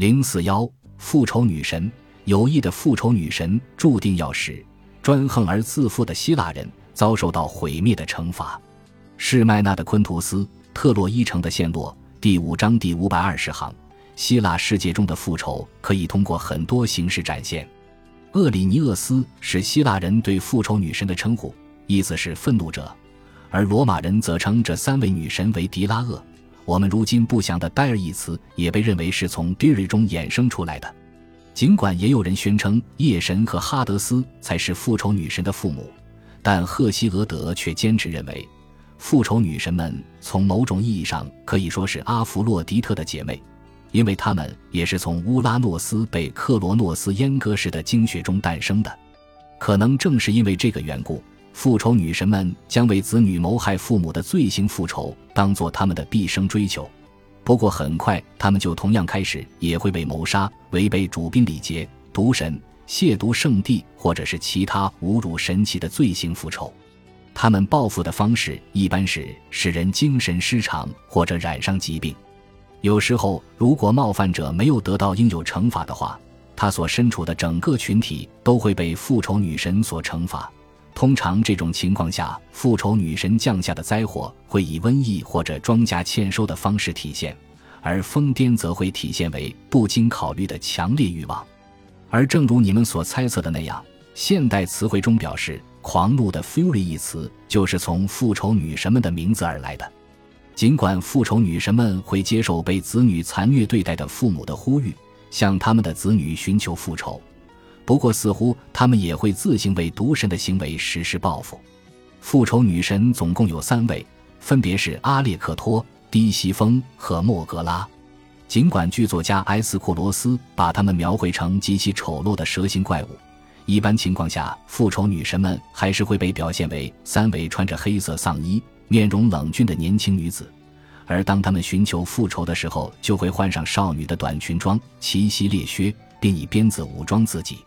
零四幺，复仇女神，有意的复仇女神注定要使专横而自负的希腊人遭受到毁灭的惩罚。施麦纳的昆图斯，特洛伊城的陷落，第五章第五百二十行。希腊世界中的复仇可以通过很多形式展现。厄里尼厄斯是希腊人对复仇女神的称呼，意思是愤怒者，而罗马人则称这三位女神为狄拉厄。我们如今不详的“戴尔”一词也被认为是从 d 瑞中衍生出来的。尽管也有人宣称夜神和哈德斯才是复仇女神的父母，但赫西俄德却坚持认为，复仇女神们从某种意义上可以说是阿弗洛狄特的姐妹，因为她们也是从乌拉诺斯被克罗诺斯阉割时的精血中诞生的。可能正是因为这个缘故。复仇女神们将为子女谋害父母的罪行复仇当做他们的毕生追求，不过很快他们就同样开始也会被谋杀、违背主宾礼节、毒神、亵渎圣地或者是其他侮辱神奇的罪行复仇。他们报复的方式一般是使人精神失常或者染上疾病。有时候，如果冒犯者没有得到应有惩罚的话，他所身处的整个群体都会被复仇女神所惩罚。通常这种情况下，复仇女神降下的灾祸会以瘟疫或者庄稼欠收的方式体现，而疯癫则会体现为不经考虑的强烈欲望。而正如你们所猜测的那样，现代词汇中表示狂怒的 “fury” 一词就是从复仇女神们的名字而来的。尽管复仇女神们会接受被子女残虐对待的父母的呼吁，向他们的子女寻求复仇。不过，似乎他们也会自行为毒神的行为实施报复。复仇女神总共有三位，分别是阿列克托、低西风和莫格拉。尽管剧作家埃斯库罗斯把他们描绘成极其丑陋的蛇形怪物，一般情况下，复仇女神们还是会被表现为三位穿着黑色丧衣、面容冷峻的年轻女子。而当他们寻求复仇的时候，就会换上少女的短裙装、齐膝猎靴，并以鞭子武装自己。